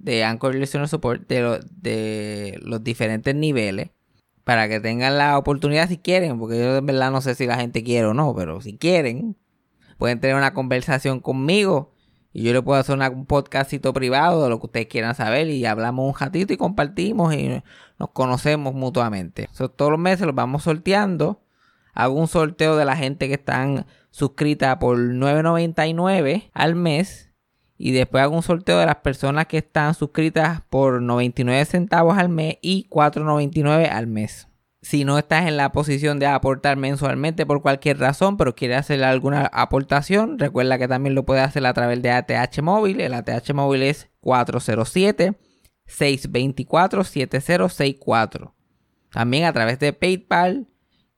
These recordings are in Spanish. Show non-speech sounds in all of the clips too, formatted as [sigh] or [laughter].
de Anchor Listener Support de, de los diferentes niveles para que tengan la oportunidad si quieren, porque yo en verdad no sé si la gente quiere o no, pero si quieren, pueden tener una conversación conmigo y yo le puedo hacer un podcastito privado de lo que ustedes quieran saber y hablamos un ratito y compartimos y nos conocemos mutuamente. todos los meses los vamos sorteando. Hago un sorteo de la gente que están suscrita por 9.99 al mes y después hago un sorteo de las personas que están suscritas por 99 centavos al mes y 4.99 al mes. Si no estás en la posición de aportar mensualmente por cualquier razón, pero quieres hacer alguna aportación, recuerda que también lo puedes hacer a través de ATH móvil. El ATH móvil es 407 624 7064. También a través de PayPal,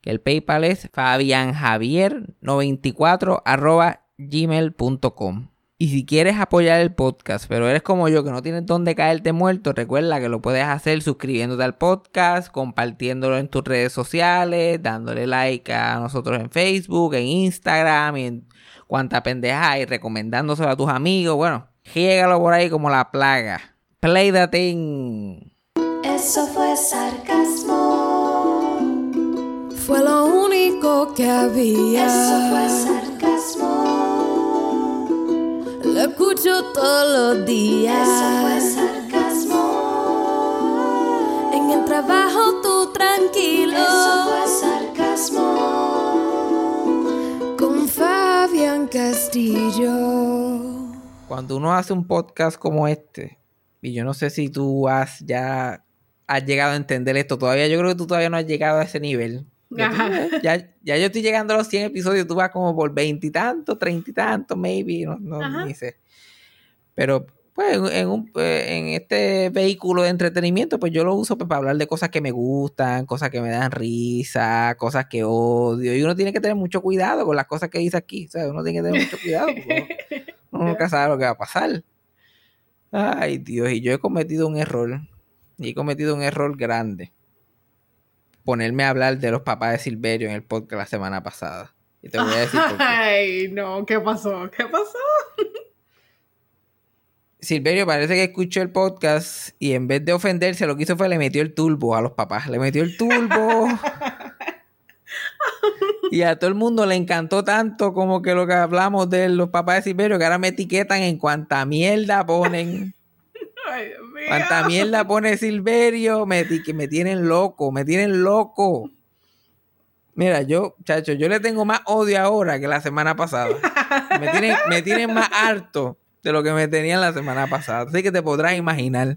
que el PayPal es fabianjavier94 gmail.com. Y si quieres apoyar el podcast, pero eres como yo que no tienes dónde caerte muerto, recuerda que lo puedes hacer suscribiéndote al podcast, compartiéndolo en tus redes sociales, dándole like a nosotros en Facebook, en Instagram y en cuanta pendeja y recomendándoselo a tus amigos. Bueno, llégalo por ahí como la plaga. Play the thing. Eso fue sarcasmo. Fue lo único que había. Eso fue sarcasmo lo escucho todos los días. Eso fue sarcasmo. En el trabajo tú tranquilo. Eso fue sarcasmo. Con Fabián Castillo. Cuando uno hace un podcast como este, y yo no sé si tú has ya has llegado a entender esto todavía, yo creo que tú todavía no has llegado a ese nivel. Ya, ya, yo estoy llegando a los 100 episodios, tú vas como por veintitantos, treinta y tantos, maybe, no, no sé. Pero pues en, un, pues, en este vehículo de entretenimiento, pues yo lo uso pues, para hablar de cosas que me gustan, cosas que me dan risa, cosas que odio. Y uno tiene que tener mucho cuidado con las cosas que dice aquí. O uno tiene que tener mucho cuidado porque uno, [laughs] nunca sabe lo que va a pasar. Ay, Dios, y yo he cometido un error. Y he cometido un error grande ponerme a hablar de los papás de Silverio en el podcast la semana pasada. Y te voy a decir Ay, no, ¿qué pasó? ¿Qué pasó? Silverio parece que escuchó el podcast y en vez de ofenderse, lo que hizo fue le metió el turbo a los papás. Le metió el turbo. y a todo el mundo le encantó tanto como que lo que hablamos de los papás de Silverio, que ahora me etiquetan en cuanta mierda ponen. Cuánta mierda pone Silverio, me, me tienen loco, me tienen loco. Mira, yo, chacho, yo le tengo más odio ahora que la semana pasada. Me tienen, me tienen más harto de lo que me tenían la semana pasada. Así que te podrás imaginar.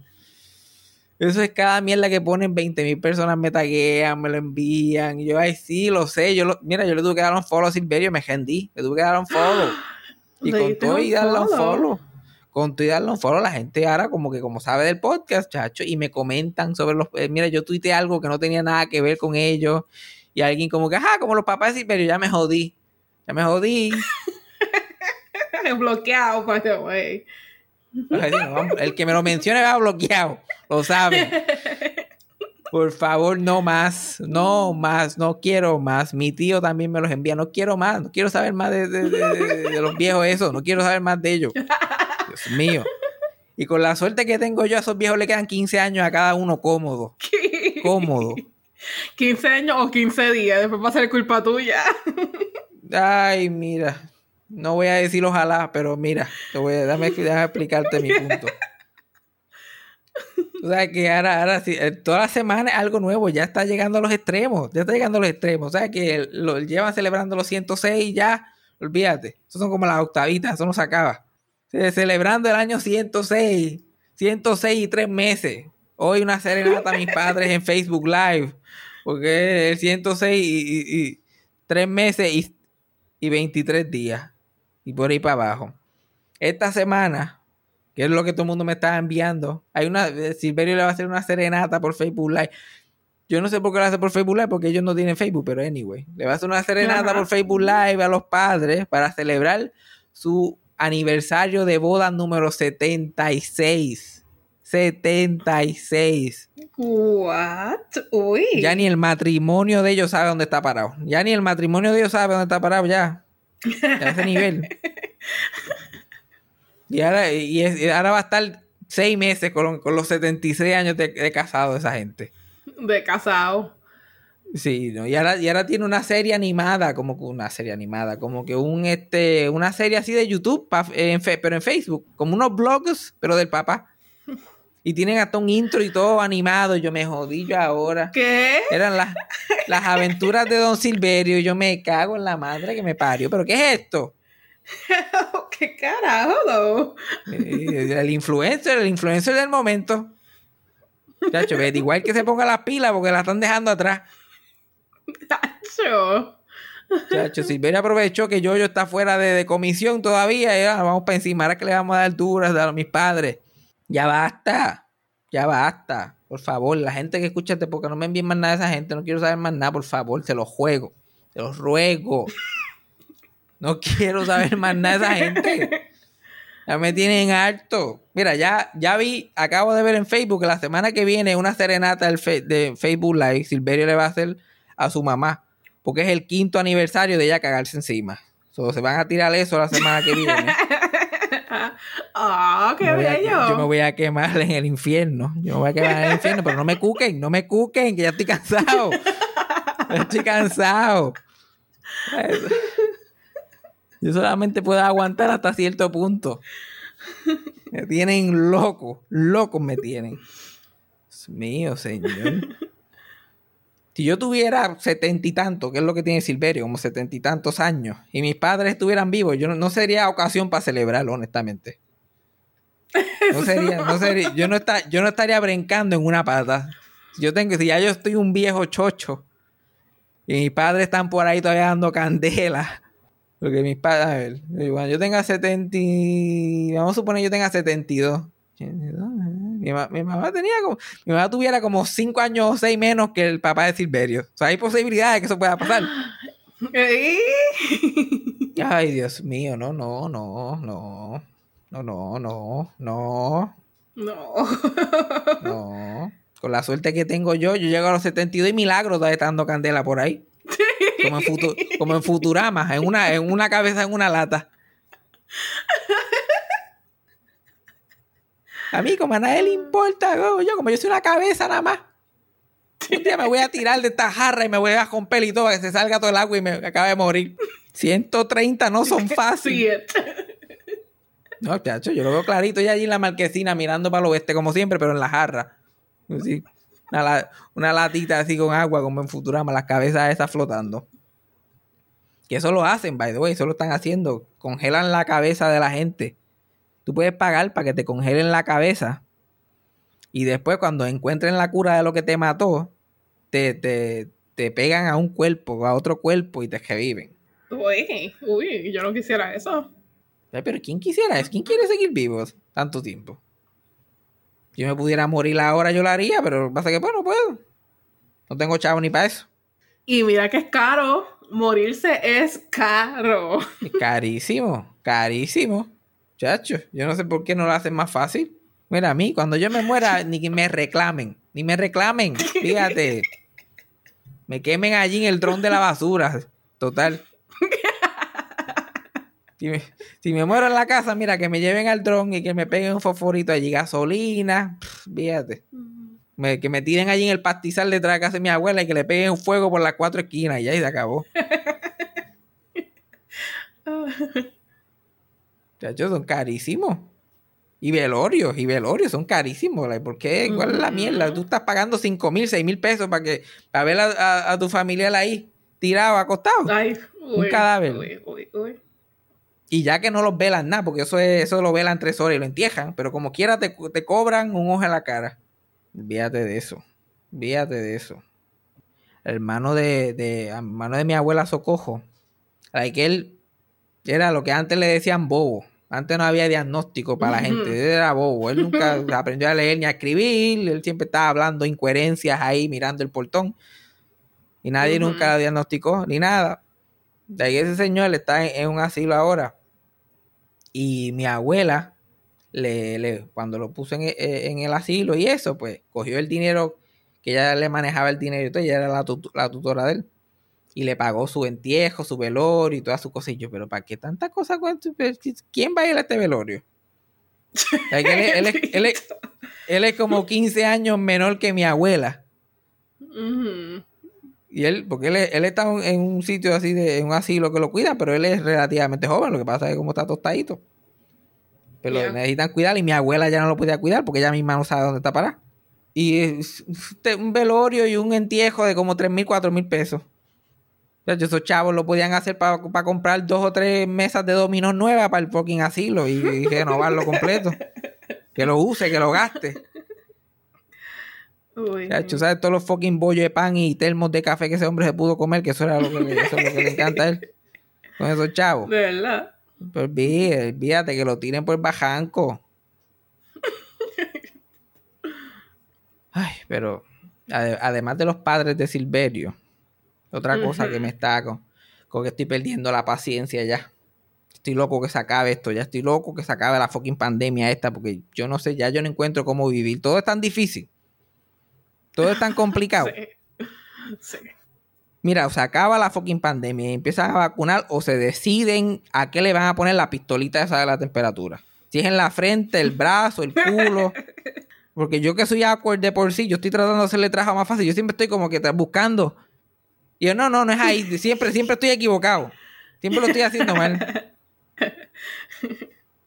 Eso es cada mierda que ponen 20 mil personas me taguean, me lo envían. Y yo, ay, sí, lo sé. Yo lo, mira, yo le tuve que dar un follow a Silverio me rendí. Le tuve que dar un follow. [gasps] Y con todo y darle un follow con darle un follow, la gente ahora como que como sabe del podcast, chacho, y me comentan sobre los... Eh, mira, yo tuiteé algo que no tenía nada que ver con ellos, y alguien como que, ajá, como los papás, pero ya me jodí, ya me jodí. [laughs] bloqueado, by the way. El que me lo mencione va bloqueado, lo sabe. Por favor, no más, no más, no quiero más. Mi tío también me los envía, no quiero más, no quiero saber más de, de los viejos eso, no quiero saber más de ellos. Dios mío. Y con la suerte que tengo yo, a esos viejos le quedan 15 años a cada uno cómodo. [laughs] Cómodo. 15 años o 15 días, después va a ser culpa tuya. Ay, mira. No voy a decir ojalá, pero mira, te voy a, dame, explicarte mi punto. O sea, que ahora, ahora sí, eh, toda la semana es algo nuevo, ya está llegando a los extremos, ya está llegando a los extremos. O sea, que lo llevan celebrando los 106 y ya, olvídate. Eso son como las octavitas, eso no se acaba celebrando el año 106, 106 y tres meses. Hoy una serenata a mis padres en Facebook Live, porque es el 106 y, tres meses y, y 23 días, y por ahí para abajo. Esta semana que es lo que todo el mundo me está enviando. Hay una, eh, Silverio le va a hacer una serenata por Facebook Live. Yo no sé por qué lo hace por Facebook Live, porque ellos no tienen Facebook, pero anyway. Le va a hacer una serenata por Facebook Live a los padres para celebrar su aniversario de boda número 76. 76. What? Uy. Ya ni el matrimonio de ellos sabe dónde está parado. Ya ni el matrimonio de ellos sabe dónde está parado, ya. Ya a ese nivel. Y ahora, y es- y ahora va a estar seis meses con, con los 76 años de, de casado esa gente. De casado. Sí, ¿no? y, ahora, y ahora tiene una serie animada, como que una serie animada, como que un este, una serie así de YouTube, pa- en fe- pero en Facebook, como unos blogs, pero del papá. Y tienen hasta un intro y todo animado. Yo me jodí yo ahora. ¿Qué? Eran las, las aventuras de Don Silverio. y Yo me cago en la madre que me parió. ¿Pero qué es esto? [laughs] ¿Qué carajo? Eh, El influencer, el influencer del momento. Chacho, igual que se ponga las pilas porque la están dejando atrás. [laughs] Tacho. Chacho, Silverio aprovechó que Yoyo está fuera de, comisión todavía. Y ahora vamos para encima. Ahora que le vamos a dar duras a mis padres. Ya basta. Ya basta. Por favor, la gente que escucha este porque no me envíen más nada de esa gente. No quiero saber más nada, por favor. Se los juego. Se los ruego. No quiero saber más nada de esa gente. Ya me tienen harto. Mira, ya, ya vi, acabo de ver en Facebook que la semana que viene una serenata del de Facebook Live. Silverio le va a hacer a su mamá. Porque es el quinto aniversario de ella cagarse encima. So, se van a tirar eso la semana que viene. [laughs] Ah, qué Me voy a- bello. yo me voy a quemar en el infierno. Yo me voy a quemar en el infierno, pero no me cuquen, no me cuquen, que ya estoy cansado. Ya estoy cansado. Yo solamente puedo aguantar hasta cierto punto. Me tienen loco, locos me tienen. Dios mío, señor. Si yo tuviera setenta y tantos, que es lo que tiene Silverio, como setenta y tantos años, y mis padres estuvieran vivos, yo no, no sería ocasión para celebrarlo, honestamente. No [laughs] sería, no sería, [laughs] yo no esta- yo no estaría brincando en una pata. Si yo tengo, si ya yo estoy un viejo chocho y mis padres están por ahí todavía dando candela. Porque mis padres, a ver, cuando yo tenga 70, y- vamos a suponer yo tenga 72. Mi, ma- mi mamá tenía como, mi mamá tuviera como 5 años o 6 menos que el papá de Silverio. O sea, hay posibilidades de que eso pueda pasar. Ay, Dios mío, no, no, no, no. No, no, no, no, No. no. Con la suerte que tengo yo, yo llego a los 72 y milagros todavía está dando candela por ahí. Como en, Futu- como en Futurama, en una, en una cabeza en una lata. A mí, como a nadie le importa, yo, como yo soy una cabeza nada más. Un día me voy a tirar de esta jarra y me voy a romper y todo para que se salga todo el agua y me acabe de morir. 130 no son fáciles. [laughs] Sí, No, chacho, yo lo veo clarito ya allí en la marquesina mirando para el oeste como siempre, pero en la jarra. Así, una, una latita así con agua como en Futurama, las cabezas esas flotando. Que eso lo hacen, by the way, eso lo están haciendo. Congelan la cabeza de la gente. Tú puedes pagar para que te congelen la cabeza. Y después cuando encuentren la cura de lo que te mató, te, te, te pegan a un cuerpo, a otro cuerpo y te reviven. Uy, uy, yo no quisiera eso. Pero ¿quién quisiera eso? ¿Quién quiere seguir vivos tanto tiempo? Si yo me pudiera morir ahora, yo lo haría, pero pasa que, pues, no puedo. No tengo chavo ni para eso. Y mira que es caro. Morirse es caro. Carísimo, carísimo. Chacho, yo no sé por qué no lo hacen más fácil. Mira, a mí, cuando yo me muera, [laughs] ni que me reclamen. Ni me reclamen. Fíjate. Me quemen allí en el dron de la basura. Total. [laughs] Si me, si me muero en la casa, mira, que me lleven al dron y que me peguen un fosforito allí, gasolina. pff, Fíjate. Me- que me tiren allí en el pastizal detrás de casa de mi abuela y que le peguen un fuego por las cuatro esquinas y y se acabó. [laughs] Chachos, son carísimos. Y velorios, y velorios son carísimos. like, ¿Por qué? ¿Cuál es la mierda? Tú estás pagando 5 mil, 6 mil pesos para que para ver a, a- a tu familiar ahí tirado, acostado. Ay, uy, cadáver. Uy, uy, uy. Y ya que no los velan nada, porque eso es, eso lo velan tres horas y lo entierran, pero como quiera te, te cobran un ojo en la cara. Víate de eso. Víate de eso. El hermano de, de, hermano de mi abuela Socojo, like, él era lo que antes le decían bobo. Antes no había diagnóstico para la gente. Él era bobo. Él nunca [laughs] aprendió a leer ni a escribir. Él siempre estaba hablando incoherencias ahí, mirando el portón. Y nadie nunca lo diagnosticó, ni nada. De ahí ese señor está en, un asilo ahora. Y mi abuela, le, cuando lo puso en, en, el asilo y eso, pues cogió el dinero que ella le manejaba el dinero. Entonces ella era la, la tutora de él y le pagó su entierro, su velorio y todas sus cosillas. Pero ¿para qué tanta cosa? ¿Quién va a ir a este velorio? [laughs] él, es, como 15 años menor que mi abuela. Y él, porque él, él está en un sitio así, de, en un asilo que lo cuida, pero él es relativamente joven. Lo que pasa es que como está tostadito. Pero necesitan cuidar y mi abuela ya no lo podía cuidar porque ella misma no sabe dónde está para. Y es un velorio y un entierro de como 3 mil, 4 mil pesos esos chavos lo podían hacer para comprar dos o tres mesas de dominó nuevas para el fucking asilo y, [laughs] renovarlo completo. Que lo use, que lo gaste. Uy, ¿sabes? Todos los fucking bollos de pan y termos de café que ese hombre se pudo comer, que eso era lo que, le encanta a él. Con esos chavos. De verdad. Pues olvídate que lo tiren por bajanco. [laughs] Ay, pero además de los padres de Silverio, otra cosa que me está con, que estoy perdiendo la paciencia ya. Estoy loco que se acabe esto, ya estoy loco que se acabe la fucking pandemia esta, porque yo no sé, ya yo no encuentro cómo vivir. Todo es tan difícil. Todo es tan [laughs] complicado. sí. Mira, o se acaba la fucking pandemia y empiezan a vacunar o se deciden a qué le van a poner la pistolita esa de la temperatura. Si es en la frente, el brazo, el culo. [laughs] Porque yo que soy awkward de por sí, yo estoy tratando de hacerle trabajo más fácil. Yo siempre estoy como que buscando y yo, no, no, no es ahí. Siempre, siempre estoy equivocado. Siempre lo estoy haciendo mal. [laughs]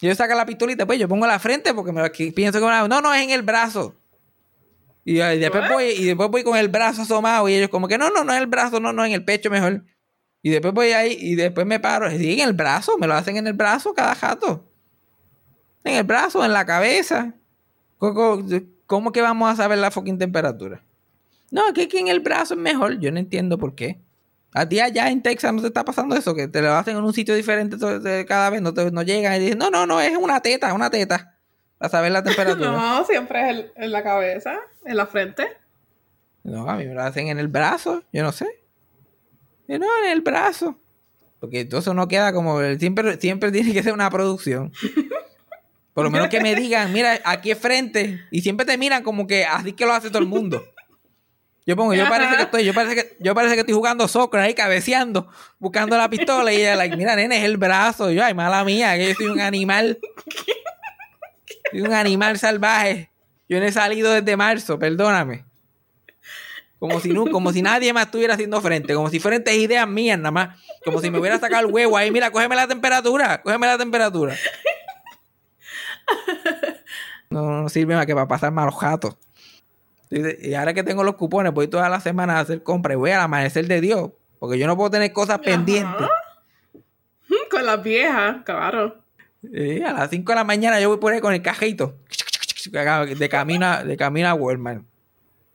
Yo saco la pistolita, pues yo pongo la frente porque me pienso que no, no, es en el brazo. Y, después voy, y después voy con el brazo asomado y ellos como que no, no, no es el brazo, no, no, en el pecho mejor. Y después voy ahí y después me paro. Sí, en el brazo, me lo hacen en el brazo cada jato. En el brazo, en la cabeza. ¿Cómo, cómo que vamos a saber la fucking temperatura? No, que, que en el brazo es mejor. Yo no entiendo por qué. A ti allá en Texas no te está pasando eso, que te lo hacen en un sitio diferente cada vez, no, te, no llegan y dicen, no, no, no, es una teta, una teta, para saber la [laughs] temperatura. no, siempre es en la cabeza, en la frente. No, a mí me lo hacen en el brazo, yo no sé. no, en el brazo. Porque todo eso no queda como, siempre, siempre tiene que ser una producción. Por lo menos que me digan, mira, aquí es frente, y siempre te miran como que así que lo hace todo el mundo. Yo pongo, yo parece que estoy, yo parece que, yo parece que estoy jugando soccer ahí, cabeceando, buscando la pistola. Y ella, like, mira, nene, es el brazo. yo, ay, mala mía, que yo soy un animal. Soy un animal salvaje. Yo no he salido desde marzo, perdóname. Como si, no, como si nadie más estuviera haciendo frente. Como si frente es ideas mías nada más. Como si me hubiera sacado el huevo ahí. Mira, cógeme la temperatura. Cógeme la temperatura. No, no sirve más que para pasar malos Y ahora que tengo los cupones, voy todas las semanas a hacer compras y voy al amanecer de Dios. Porque yo no puedo tener cosas pendientes. Con las viejas, claro. a las 5 de la mañana yo voy por ahí con el cajito. De camino, de camino a Walmart.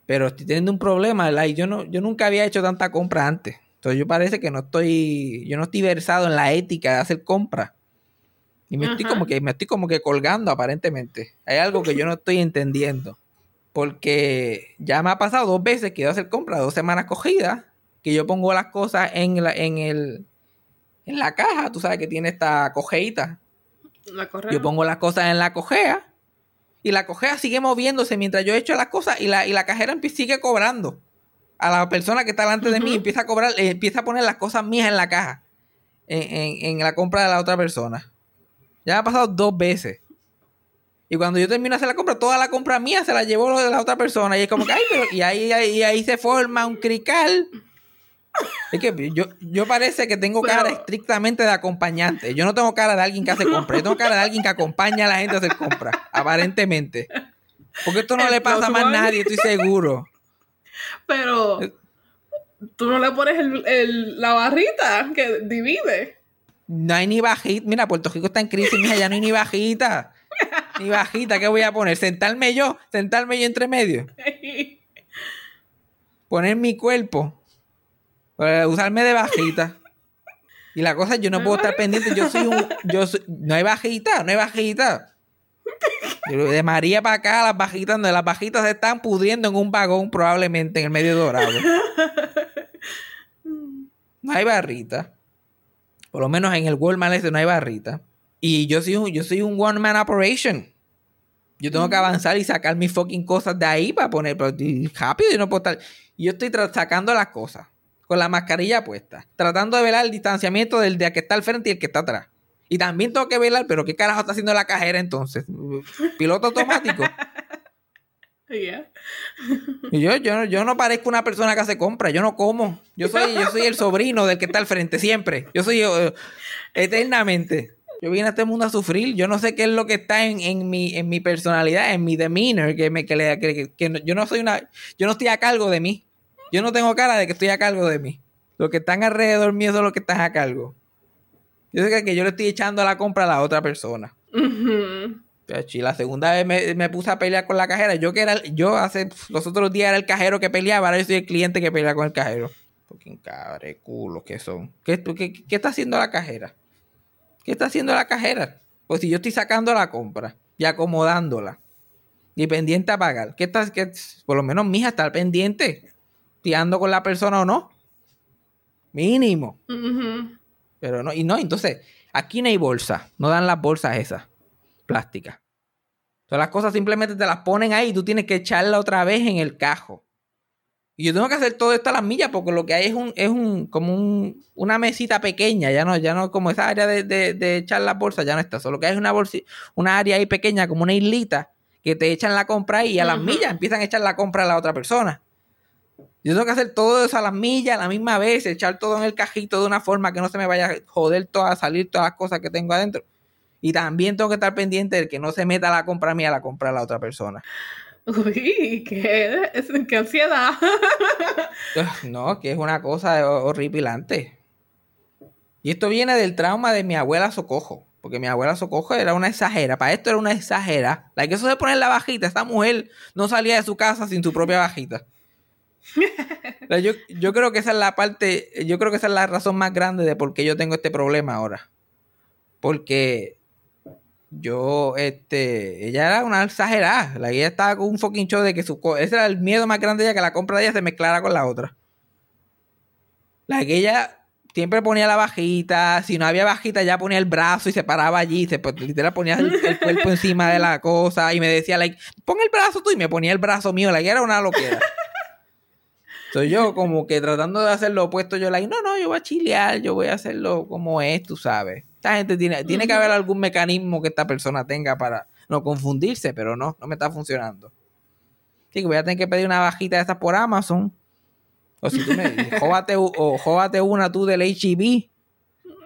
Pero estoy teniendo un problema, like, yo no, yo nunca había hecho tanta compra antes. Entonces yo parece que no estoy, yo no estoy versado en la ética de hacer compras. Y me estoy como que, me estoy como que colgando aparentemente. Hay algo que yo no estoy entendiendo. Porque ya me ha pasado dos veces que iba a hacer compras dos semanas cogidas, que yo pongo las cosas en la, en el, en la caja, tú sabes que tiene esta cojeita. La yo pongo las cosas en la cojea y la cojea sigue moviéndose mientras yo echo las cosas y la, y la cajera sigue cobrando. A la persona que está delante de mí empieza a cobrar, eh, empieza a poner las cosas mías en la caja, en, en la compra de la otra persona. Ya me ha pasado dos veces. Y cuando yo termino de hacer la compra, toda la compra mía se la llevó lo de la otra persona. Y es como que, ay, pero, y ahí, ahí, se forma un crical. Es que yo, yo parece que tengo cara estrictamente de acompañante. Yo no tengo cara de alguien que hace compra. Yo tengo cara de alguien que acompaña a la gente a hacer compra. Aparentemente. Porque esto no le pasa a más nadie, estoy seguro. Pero tú no le pones el, la barrita que divide. No hay ni bajita. Mira, Puerto Rico está en crisis, mija, ya no hay ni bajita. Ni bajita, ¿qué voy a poner? ¿Sentarme yo? ¿Sentarme yo entre medio? Poner mi cuerpo. Usarme de bajita. Y la cosa yo no puedo estar pendiente. Yo soy un. Yo no hay bajita, no hay bajita. De María para acá, las bajitas, donde las bajitas se están pudriendo en un vagón, probablemente en el medio dorado. No hay barrita. Por lo menos en el Walmart ese no hay barrita. Y yo soy un, yo soy un one man operation. Yo tengo que avanzar y sacar mis fucking cosas de ahí para poner. Pero rápido y no puedo estar. Yo estoy sacando las cosas. Con la mascarilla puesta. Tratando de velar el distanciamiento del de que está al frente y el que está atrás. Y también tengo que velar, pero ¿qué carajo está haciendo la cajera entonces? ¿Piloto automático? [laughs] Y yo, yo, yo no parezco una persona que hace compra, yo no como. Yo soy, yo soy el sobrino del que está al frente siempre. Yo soy uh, eternamente. Yo vine a este mundo a sufrir. Yo no sé qué es lo que está en, en, mi, en mi personalidad, en mi demeanor, que, me, que, le, que, que, yo no soy una. Yo no estoy a cargo de mí. Yo no tengo cara de que estoy a cargo de mí. Los que están alrededor mío son los que están a cargo. Yo sé que yo le estoy echando la compra a la otra persona. Y la segunda vez me, puse a pelear con la cajera. Yo que era, yo hace los otros días era el cajero que peleaba, ahora yo soy el cliente que pelea con el cajero. Fucking cabre culo que son. ¿Qué, qué, está haciendo la cajera? ¿Qué está haciendo la cajera? Pues si yo estoy sacando la compra y acomodándola y pendiente a pagar, ¿qué estás? Qué, por lo menos mi hija está pendiente, tirando con la persona o no. Mínimo. Pero no, y no, entonces, aquí no hay bolsa, no dan las bolsas esas plástica. Todas las cosas simplemente te las ponen ahí y tú tienes que echarla otra vez en el cajo. Y yo tengo que hacer todo esto a las millas porque lo que hay es un, es un, como un, una mesita pequeña, ya no, ya no, como esa área de, de, echar las bolsas, ya no está. Solo que hay una bolsa, una área ahí pequeña, como una islita, que te echan la compra ahí y a las millas empiezan a echar la compra a la otra persona. Yo tengo que hacer todo eso a las millas a la misma vez, echar todo en el cajito de una forma que no se me vaya a joder todas, salir todas las cosas que tengo adentro. Y también tengo que estar pendiente de que no se meta la compra mía a la compra de la otra persona. Uy, qué, qué ansiedad. [laughs] no, que es una cosa horripilante. Y esto viene del trauma de mi abuela Socojo. Porque mi abuela Socojo era una exagera. Para esto era una exagera. La que eso de poner la bajita. Esta mujer no salía de su casa sin su propia bajita. [laughs] yo, yo creo que esa es la parte. Yo creo que esa es la razón más grande de por qué yo tengo este problema ahora. Porque yo, este, ella era una exagerada. La ella estaba con un fucking show de que su. Ese era el miedo más grande de ella, que la compra de ella se mezclara con la otra. La ella siempre ponía la bajita. Si no había bajita, ya ponía el brazo y se paraba allí. Se literal ponía el, cuerpo encima de la cosa. Y me decía, like, pon el brazo tú. Y me ponía el brazo mío. La que era una loquera. Entonces yo, como que tratando de hacer lo opuesto, yo, like, no, no, yo voy a chilear. Yo voy a hacerlo como es, tú sabes. Esta gente tiene, tiene que haber algún mecanismo que esta persona tenga para no confundirse, pero no, no me está funcionando. Sí, que voy a tener que pedir una bajita de estas por Amazon. O si tú me [laughs] jóbate, o jóbate una tú del HEB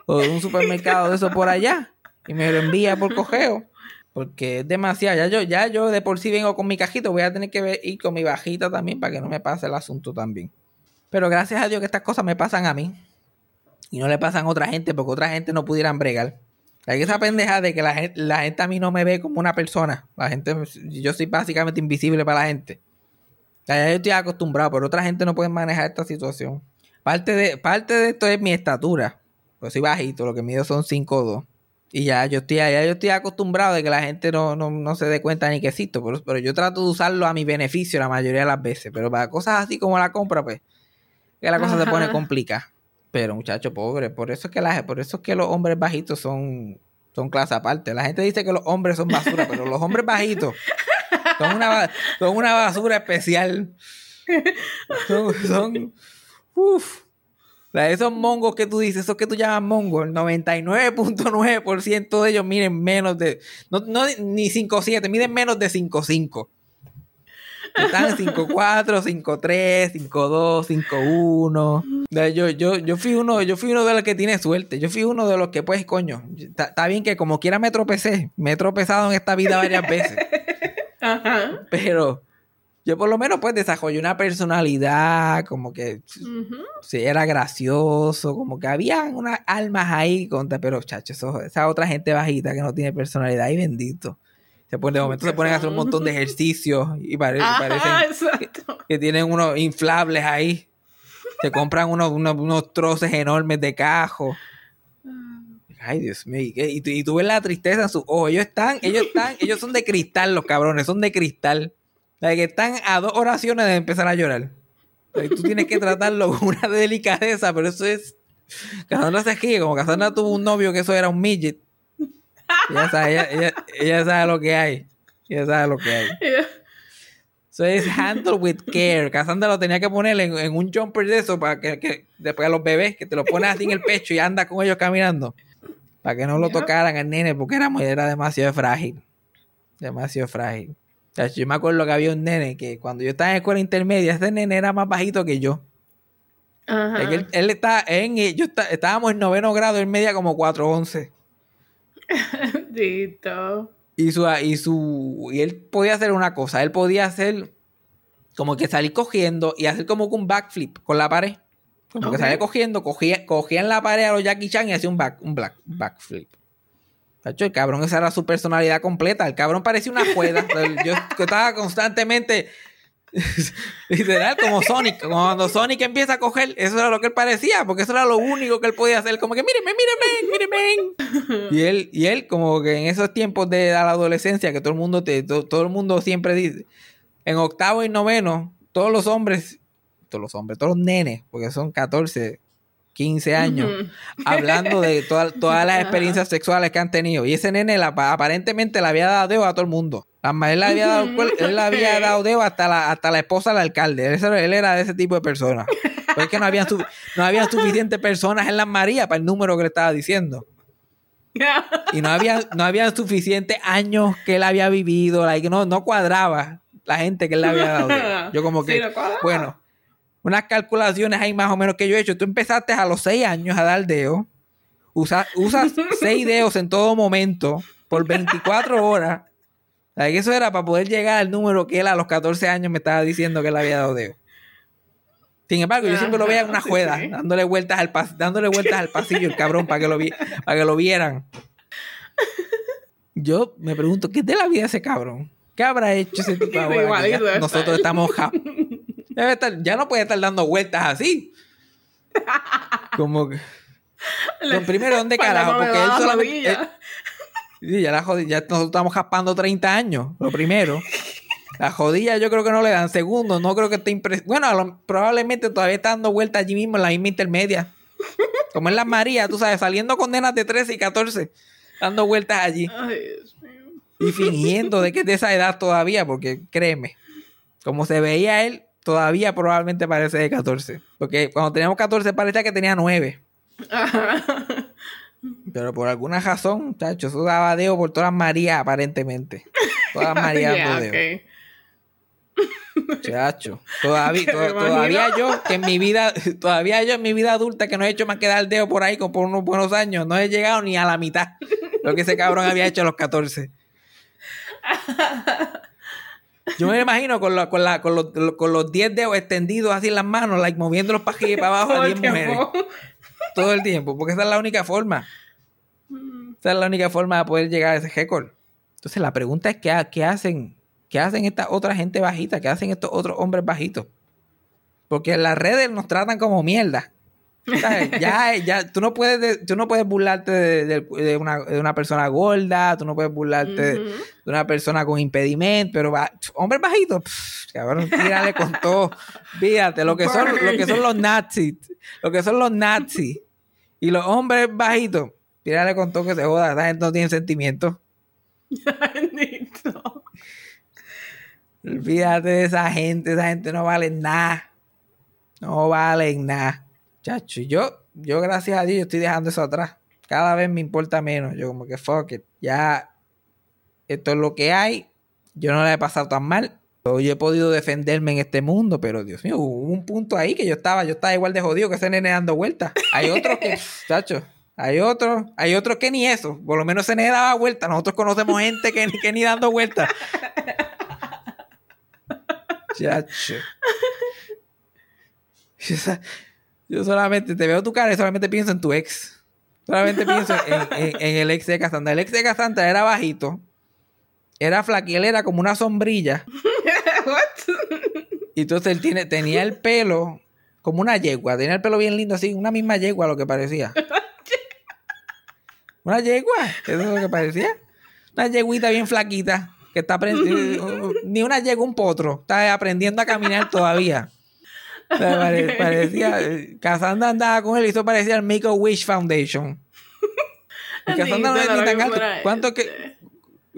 o de un supermercado de eso por allá y me lo envía por cogeo. Porque es demasiado. Ya yo, ya yo de por sí vengo con mi cajito. Voy a tener que ir con mi bajita también para que no me pase el asunto también. Pero gracias a Dios que estas cosas me pasan a mí y no le pasan a otra gente porque otra gente no pudieran bregar. Hay esa pendeja de que la gente, la gente a mí no me ve como una persona. La gente, yo soy básicamente invisible para la gente. yo estoy acostumbrado, pero otra gente no puede manejar esta situación. Parte de, parte de esto es mi estatura. Pues soy bajito, lo que mido son 5'2". Y ya yo estoy ya yo estoy acostumbrado de que la gente no, no, se dé cuenta ni que existo. Pero, pero, yo trato de usarlo a mi beneficio la mayoría de las veces. Pero para cosas así como la compra, pues, que la cosa se pone complicada. Pero muchacho pobre, por eso es que la, por eso es que los hombres bajitos son, son clase aparte. La gente dice que los hombres son basura, pero los hombres bajitos son una, son una basura especial. Son, son uff. Esos mongos que tú dices, esos que tú llamas mongos, el 99.9% de ellos miden menos de, no, no ni 5'7, miden menos de 5'5. Están 5'4, 5'3, 5'2, 5'1. Yo, yo, yo fui uno, yo fui uno de los que tiene suerte. Yo fui uno de los que, pues, coño, está bien que como quiera me tropecé. Me he tropezado en esta vida varias veces. [laughs] Ajá. Pero yo por lo menos pues desarrollé una personalidad, como que sí, era gracioso, como que había unas almas ahí, contra, pero chacho, esa otra gente bajita que no tiene personalidad y bendito. Se de momento se ponen a hacer un montón de ejercicios y parecen que, tienen unos inflables ahí. Se compran unos, unos, troces enormes de cajo. ay Dios mío, y, tú, y tú ves la tristeza en sus ojos. Ellos están, ellos están, [laughs] ellos son de cristal, los cabrones, son de cristal. O sea, que están a dos oraciones de empezar a llorar. O sea, tú tienes que tratarlo con una [laughs] delicadeza, pero eso es. Cassandra se ríe, como Cassandra tuvo un novio que eso era un midget. Ella sabe, ella, ella- ella sabe lo que hay. Ella sabe lo que hay. Eso es handle with care. Cassandra lo tenía que poner en, en un jumper de eso para que, que después a los bebés, que te lo pones así en el pecho y andas con ellos caminando. Para que no lo tocaran al nene, porque era, era demasiado frágil. Demasiado frágil. O sea, yo me acuerdo que había un nene que cuando yo estaba en escuela intermedia, ese nene era más bajito que yo. Ajá. Que él, él está en, yo está- estábamos en noveno grado, él medía como 4'11. [laughs] Dito. Y su, y su y él podía hacer una cosa, él podía hacer como que salir cogiendo y hacer como que un backflip con la pared. Como que salía cogiendo, cogía, cogía en la pared a los Jackie Chan y hacía un, back, un black, backflip. El cabrón, esa era su personalidad completa. El cabrón parecía una juega. [laughs] yo estaba constantemente, [laughs] literal, como Sonic. Cuando Sonic empieza a coger, eso era lo que él parecía, porque eso era lo único que él podía hacer. Como que, míreme, míreme, míreme. [laughs] Y él, y él, como que en esos tiempos de la adolescencia, que todo el mundo te, to- todo el mundo siempre dice, en octavo y noveno, todos los hombres, todos los hombres, todos los nenes, porque son 14, 15 años, hablando de toda- todas las experiencias sexuales que han tenido. Y ese nene la- aparentemente le había dado a todo el mundo. Él le había dado, él había dado dedo hasta la, hasta la esposa del alcalde. Él, era- de ese tipo de persona. Pues es que no había, no había suficientes personas en las Marías para el número que le estaba diciendo. Y no había, no había suficientes años que él había vivido, like, no, no cuadraba la gente que él le había dado. dedo. Yo como que, Sí, no cuadraba. bueno, unas calculaciones ahí más o menos que yo he hecho. Tú empezaste a los 6 años a dar dedo, usa- usas [laughs] 6 dedos en todo momento por 24 horas. Like, eso era para poder llegar al número que él a los 14 años me estaba diciendo que él había dado dedo. Sin embargo, yo siempre lo veía en una [laughs] sí. dándole vueltas al pas- dándole vueltas al pasillo el cabrón para que lo vi para que lo vieran. Yo me pregunto, ¿qué es de la vida ese cabrón? ¿Qué habrá hecho ese tipo ahora? que ya nosotros estamos ja- Debe estar- ya no puede estar dando vueltas así. Como que. [laughs] Primero, ¿dónde [laughs] carajo? Porque él la solamente. él- Sí, ya la jodi- ya nosotros estamos jaspando 30 años, lo primero. [laughs] La jodilla yo creo que no le dan. Segundo, no creo que esté impres... Bueno, lo- probablemente todavía está dando vueltas allí mismo en la misma intermedia. Como en las Marías, tú sabes, saliendo con nenas de 13 y 14, dando vueltas allí. Ay, Dios mío. Y fingiendo de que es de esa edad todavía, porque créeme, como se veía él, todavía probablemente parece de 14. Porque cuando teníamos 14 parecía que tenía 9. Ajá. [laughs] Pero por alguna razón, muchachos, eso daba deo por todas Marías, aparentemente. Todas Marías dando [laughs] deo. ok. Chacho, todavía, [laughs] to- todavía yo, que en mi vida, [laughs] todavía yo en mi vida adulta, que no he hecho más que dar el dedo por ahí con, por unos buenos años, no he llegado ni a la mitad lo que ese cabrón había hecho a los 14. Yo me imagino con, la- con, la- con, los, con los 10 dedos extendidos así en las manos, like, moviéndolos para arriba y para abajo a Todo el 10 mujeres. Todo el tiempo, porque esa es la única forma. Esa es la única forma de poder llegar a ese récord. Entonces la pregunta es ¿qué, qué hacen? ¿Qué hacen esta otra gente bajita? ¿Qué hacen estos otros hombres bajitos? Porque en las redes nos tratan como mierda. ¿Sabes? [laughs] Ya, ya, tú no puedes, de- tú no puedes burlarte de, de- de una, de una persona gorda, tú no puedes burlarte de, una persona con impedimento, pero va, hombres bajitos, pff, cabrón, tírale con todo. Fíjate, lo que son, lo que son los nazis, lo que son los nazis y los hombres bajitos, tírale con todo que se joda, esa gente no tiene sentimientos. Bendito. Olvídate de esa gente, esa gente no vale nada. No valen nada. Chacho, y yo, yo gracias a Dios, yo estoy dejando eso atrás. Cada vez me importa menos. Yo como que fuck it. Ya, esto es lo que hay. Yo no la he pasado tan mal. Yo he podido defenderme en este mundo, pero Dios mío, hubo un punto ahí que yo estaba, yo estaba igual de jodido que ese nene dando vueltas. Hay otros que, [laughs] chacho, hay otros, hay otros que ni eso. Por lo menos ese nene daba vueltas. Nosotros conocemos gente que, que ni dando vueltas. Chacho. Yo solamente te veo tu cara y solamente pienso en tu ex. Solamente pienso en, en- en el ex de Cassandra. El ex de Cassandra era bajito. Era flaquiel, era como una sombrilla. Y entonces él tiene, tenía el pelo como una yegua. Tenía el pelo bien lindo así, una misma yegua lo que parecía. Una yegua, eso es lo que parecía. Una yeguita bien flaquita, que está aprendiendo, [laughs] ni una yegua, un potro, está aprendiendo a caminar todavía. parecía, Cassandra andaba con él y eso parecía el Make-A-Wish Foundation. Y [laughs] Cassandra no es ni tan alto. ¿Cuánto que...?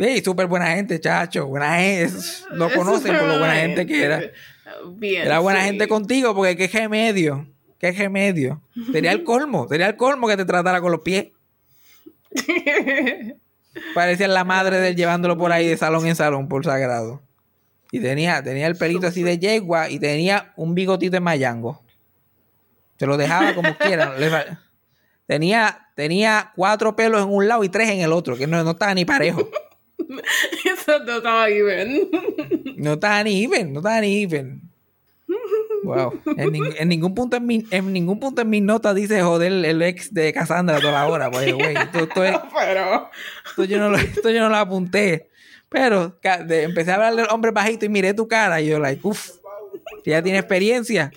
Sí, súper buena gente, chacho. Buena gente. Lo conocen por lo buena gente que era. Bien, era buena gente contigo porque qué remedio. Qué remedio. Sería el colmo. Sería el colmo que te tratara con los pies. [laughs] Parecía la madre de él llevándolo por ahí de salón en salón por sagrado. Y tenía, tenía el pelito así de yegua y tenía un bigotito de mayango. Se lo dejaba como quiera. tenía, tenía cuatro pelos en un lado y tres en el otro, que no, no estaba ni parejo. Eso no estaba even. No ni even, no estaba ni even. Wow. En, ningún punto en, mi, en ningún punto en mis notas dice joder el ex de Cassandra toda la hora. Pues, [laughs] güey, esto, Pero... esto, yo no lo, esto yo no lo apunté. Pero empecé a hablar del hombre bajito y miré tu cara y yo, like, uff, ya tiene experiencia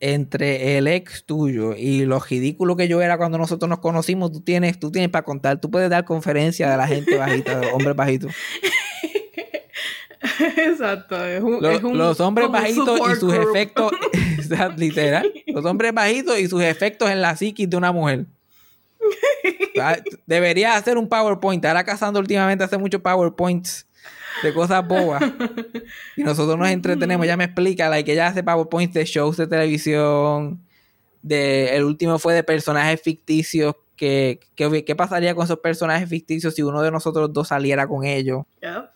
entre el ex tuyo y lo ridículo que yo era cuando nosotros nos conocimos, tú tienes, tú tienes para contar, tú puedes dar conferencia de la gente bajita, de [laughs] los hombres bajitos. Exacto, los, hombres bajitos y sus efectos, [laughs] [laughs] literal, los hombres bajitos y sus efectos en la psiquis de una mujer. Ah, debería hacer un PowerPoint. Ahora cazando últimamente hace muchos PowerPoints de cosas bobas. Y nosotros nos entretenemos. Ya me explica, like, ella hace PowerPoint de shows de televisión. De, el último fue de personajes ficticios. Que, ¿Qué pasaría con esos personajes ficticios si uno de nosotros dos saliera con ellos?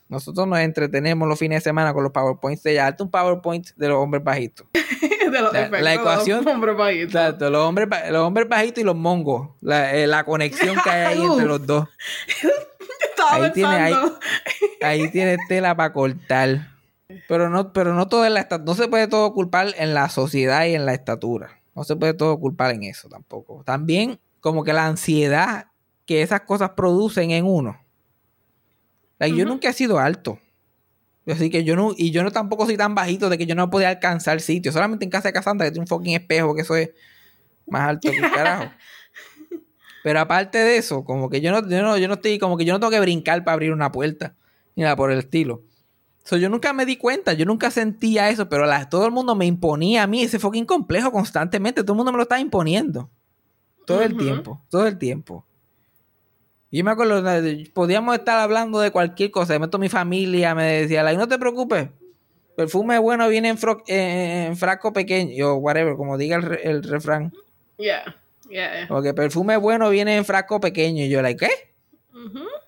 Nosotros nos entretenemos los fines de semana con los PowerPoints de ella. Hazte un PowerPoint de los hombres bajitos. [laughs] de los la, ecuación. De los hombres bajitos. Exacto, los hombres, los hombres bajitos y los mongos. La, eh, la conexión que hay ahí entre [laughs] los dos. [laughs] ahí tiene, ahí, tiene tela para cortar. Pero no, pero no todo en la no se puede todo culpar en la sociedad y en la estatura. No se puede todo culpar en eso tampoco. También como que la ansiedad que esas cosas producen en uno. Yo nunca he sido alto. Así que yo no, y yo no tampoco soy tan bajito de que yo no podía alcanzar sitio. Solamente en casa de Casandra que tiene un fucking espejo, que eso es más alto que el [laughs] carajo. Pero aparte de eso, como que yo no, yo no, yo no estoy, como que yo no tengo que brincar para abrir una puerta, ni nada por el estilo. So, yo nunca me di cuenta, yo nunca sentía eso, pero todo el mundo me imponía a mí ese fucking complejo constantemente. Todo el mundo me lo estaba imponiendo. Todo el tiempo, todo el tiempo. Y me acuerdo, podíamos estar hablando de cualquier cosa. De momento mi familia me decía, like, no te preocupes, perfume bueno viene en, en, frasco pequeño, o whatever, como diga el, el refrán. Yeah. Porque perfume bueno viene en frasco pequeño. Y yo, like, ¿qué?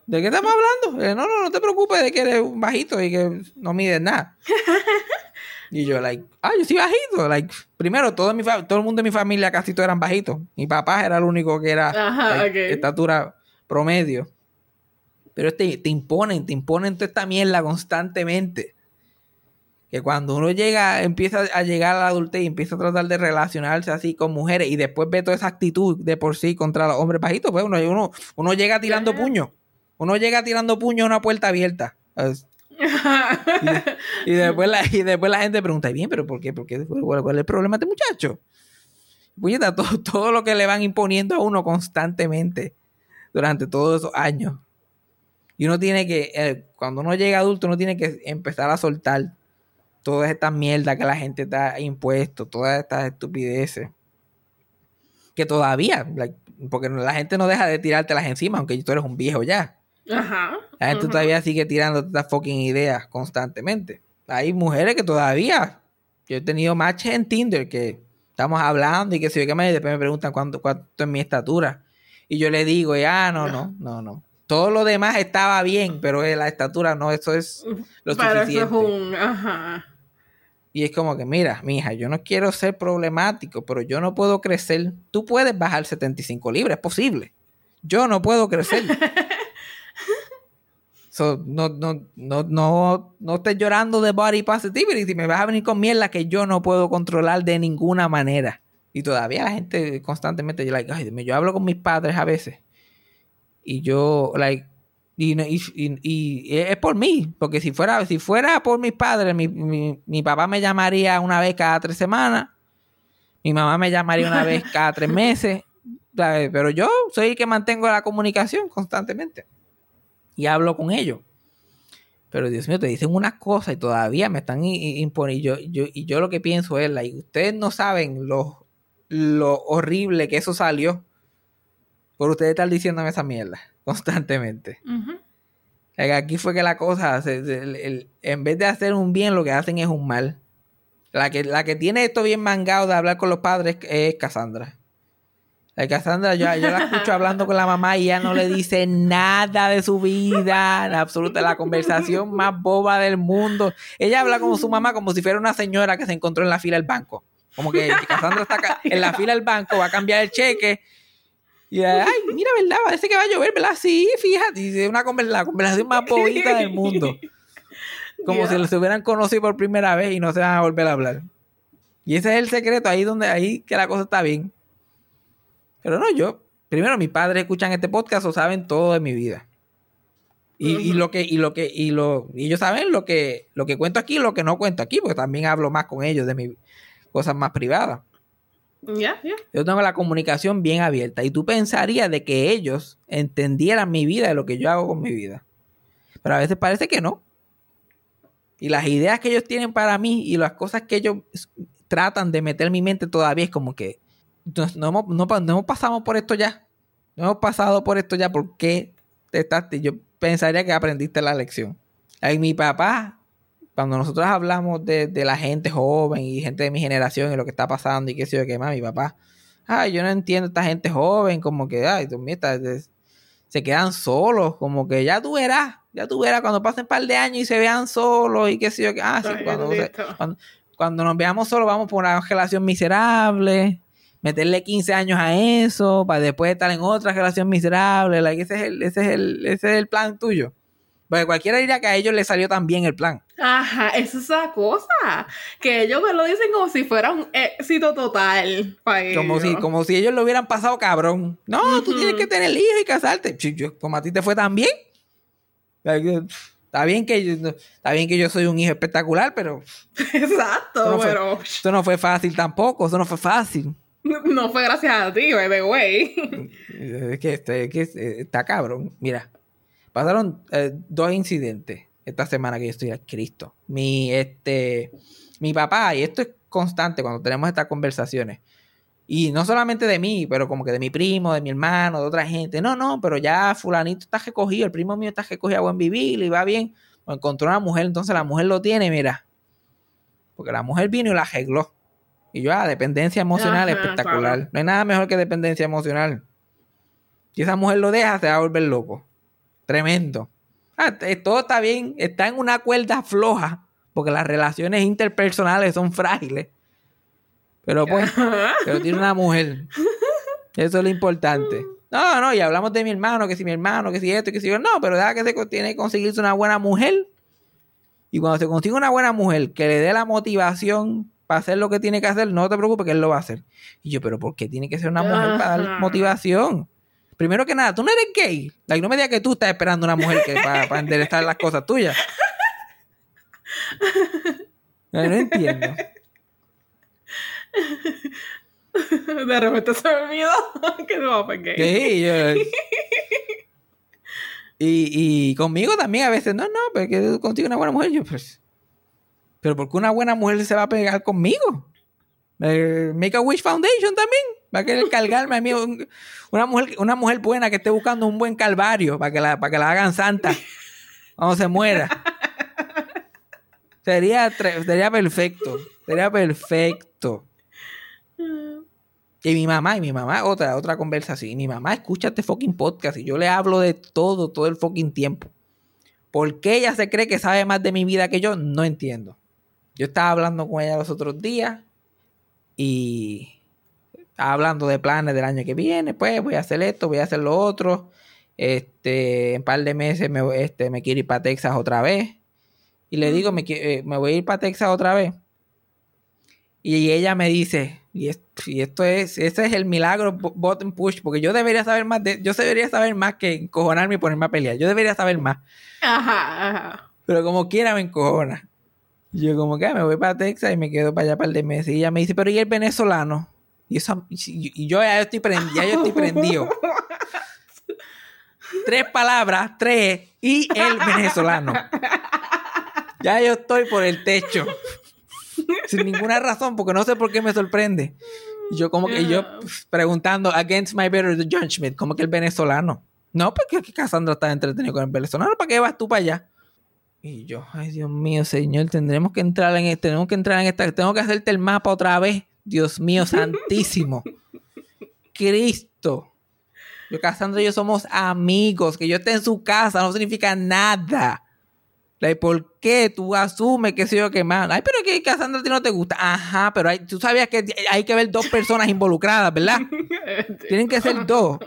¿De qué estamos hablando? Eh, no, no, no te preocupes de que eres un bajito y que no mides nada. [laughs] y yo, like, ah, yo soy bajito. Like, primero, todo, mi todo el mundo de mi familia casi todos eran bajitos. Mi papá era el único que era estatura promedio. Pero este, te imponen, te imponen toda esta mierda constantemente que cuando uno llega, empieza a llegar a la adultez y empieza a tratar de relacionarse así con mujeres y después ve toda esa actitud de por sí contra los hombres bajitos, pues uno, uno, uno llega tirando puño. Uno llega tirando puño a una puerta abierta. [laughs] y, después la, y después la gente pregunta, bien, pero ¿por qué? ¿Por qué? ¿Cuál, es el problema de este muchacho? Puñeta, todo, [laughs] todo lo que le van imponiendo a uno constantemente durante todos esos años. Y uno tiene que, eh, cuando uno llega adulto, uno tiene que empezar a soltar toda esta mierda que la gente está impuesto, todas estas estupideces. Que todavía, porque la gente no deja de tirártelas encima, aunque tú eres un viejo ya. Ajá. La gente todavía sigue tirando estas fucking ideas constantemente. Hay mujeres que todavía. Yo he tenido matches en Tinder que estamos hablando y que se ve que me, después me preguntan cuánto, cuánto es mi estatura. Y yo le digo, ya, no, no, no, no. Todo lo demás estaba bien, pero la estatura no, eso es lo pero Eso es un, ajá. Y es como que, mira, mija, yo no quiero ser problemático, pero yo no puedo crecer. Tú puedes bajar 75 libras, es posible. Yo no puedo crecer. [laughs] no, no, no, no, no estés llorando de body positivity. Me vas a venir con mierda que yo no puedo controlar de ninguna manera. Y todavía la gente constantemente, yo, like, yo hablo con mis padres a veces. Y yo, like, y, y, es por mí, porque si fuera, si fuera por mis padres, mi, mi, papá me llamaría una vez cada tres semanas, mi mamá me llamaría una vez cada tres [laughs] meses, Pero yo soy el que mantengo la comunicación constantemente. Y hablo con ellos. Pero Dios mío, te dicen unas cosas y todavía me están imponiendo. Y yo, y yo lo que pienso es, like, ustedes no saben lo, lo horrible que eso salió por ustedes estar diciéndome esa mierda [laughs] constantemente. Aquí fue que la cosa, en vez de hacer un bien, lo que hacen es un mal. La que, la que tiene esto bien mangado de hablar con los padres es Cassandra. La Cassandra, yo, yo, la escucho [laughs] hablando con la mamá y ella no le dice nada de su vida, en absoluta, la conversación más boba del mundo. Ella habla como su mamá, como si fuera una señora que se encontró en la fila del banco. Como que Cassandra está en la fila del banco, va a cambiar el cheque. Y ay, mira, ¿verdad? Parece que va a llover, ¿verdad? Sí, fíjate. Dice una la conversación más bobita del mundo. Como si se hubieran conocido por primera vez y no se van a volver a hablar. Y ese es el secreto, ahí donde, ahí que la cosa está bien. Pero no, yo, primero mis padres escuchan este podcast o saben todo de mi vida. Y, lo que, y lo que, y lo, y ellos saben lo que, lo que cuento aquí y lo que no cuento aquí, porque también hablo más con ellos de mis cosas más privadas. Yo tengo la comunicación bien abierta. Y tú pensarías de que ellos entendieran mi vida y lo que yo hago con mi vida. Pero a veces parece que no. Y las ideas que ellos tienen para mí y las cosas que ellos tratan de meter en mi mente todavía es como que no, hemos, no, pasamos por esto ya. No hemos pasado por esto ya. ¿Por qué te estás? Yo pensaría que aprendiste la lección. Ahí mi papá, cuando nosotros hablamos de, la gente joven y gente de mi generación y lo que está pasando y qué sé yo qué más, mi papá, ay, yo no entiendo esta gente joven, como que, ay, tú, mira, se quedan solos, como que ya tú verás, ya tú verás cuando pasen un par de años y se vean solos y qué sé yo qué, ah, sí, cuando, cuando, nos veamos solos vamos por una relación miserable meterle 15 años a eso para después estar en otra relación miserable. ese, es el, ese, es el, ese es el plan tuyo. Porque cualquiera diría que a ellos les salió tan bien el plan. Ajá, esa es la cosa. Que ellos me lo dicen como si fuera un éxito total Como si, como si ellos lo hubieran pasado cabrón. No, tú tienes que tener hijos y casarte. como a ti te fue tan bien. Está bien que yo, está bien que yo soy un hijo espectacular, pero. [laughs] Exacto, pero. Esto no fue fácil tampoco, eso no fue fácil. [laughs] No fue gracias a ti, by the way. [laughs] Es que, este, que está cabrón. Mira, pasaron eh, dos incidentes esta semana que yo estoy a Cristo. Mi, este, mi papá, y esto es constante cuando tenemos estas conversaciones. Y no solamente de mí, pero como que de mi primo, de mi hermano, de otra gente. No, no, pero ya fulanito está recogido, el primo mío está recogido a buen vivir y va bien. encontró una mujer, entonces la mujer lo tiene, mira. Porque la mujer vino y la arregló. Y yo, ah, dependencia emocional espectacular. No hay nada mejor que dependencia emocional. Si esa mujer lo deja, se va a volver loco. Tremendo. Ah, todo está bien, está en una cuerda floja, porque las relaciones interpersonales son frágiles. Pero pues, [laughs] pero tiene una mujer. Eso es lo importante. No, no, y hablamos de mi hermano, que si mi hermano, que si esto, que si yo. No, pero deja que se tiene que conseguirse una buena mujer. Y cuando se consigue una buena mujer que le dé la motivación hacer lo que tiene que hacer, no te preocupes que él lo va a hacer. Y yo, pero ¿por qué tiene que ser una mujer para dar motivación? Primero que nada, tú no eres gay. no me digas que tú estás esperando una mujer que para, para enderezar las cosas tuyas. [laughs] No, entiendo. De repente se me olvidó [laughs] que no fue gay. Sí, yo... Y, y conmigo también a veces, no, no, pero que tú contigo una buena mujer. Yo, pues, pero ¿por qué una buena mujer se va a pegar conmigo? Eh, Make a Wish Foundation también. Va a querer cargarme a mí. Una mujer, una mujer buena que esté buscando un buen calvario para que la, para que la hagan santa cuando se muera. Sería, sería perfecto. Sería perfecto. Y mi mamá, y mi mamá, otra, otra conversación. Y mi mamá escucha este fucking podcast y yo le hablo de todo, todo el fucking tiempo. ¿Por qué ella se cree que sabe más de mi vida que yo? No entiendo. Yo estaba hablando con ella los otros días y hablando de planes del año que viene, pues voy a hacer esto, voy a hacer lo otro. Este, en un par de meses me, este, me quiero ir para Texas otra vez. Y le digo, me, eh, me voy a ir para Texas otra vez. Y ella me dice, y, esto, es, ese es el milagro button push, porque yo debería saber más de, yo debería saber más que encojonarme y ponerme a pelear. Yo debería saber más. Ajá, ajá. Pero como quiera me encojona. Yo como que ah, me voy para Texas y me quedo para allá para el de meses. Y ella me dice, pero ¿y el venezolano? Y, eso, y yo ya estoy, prendido, ya yo estoy prendido. [laughs] tres palabras, tres, y el venezolano. Ya yo estoy por el techo. Sin ninguna razón, porque no sé por qué me sorprende. Yo como que yo preguntando against my better judgment, como que el venezolano. No, porque Cassandra está entretenido con el venezolano, ¿para qué vas tú para allá? Y yo, ay Dios mío, señor, tendremos que entrar en este, tenemos que entrar en esta, tengo que hacerte el mapa otra vez. Dios mío, [laughs] santísimo. Cristo. Yo, Cassandra y yo somos amigos. Que yo esté en su casa no significa nada. ¿Por qué tú asumes que soy yo que más? Ay, pero que Cassandra a ti no te gusta. Ajá, pero tú sabías que hay que ver dos personas involucradas, ¿verdad? [laughs] Tienen que ser dos.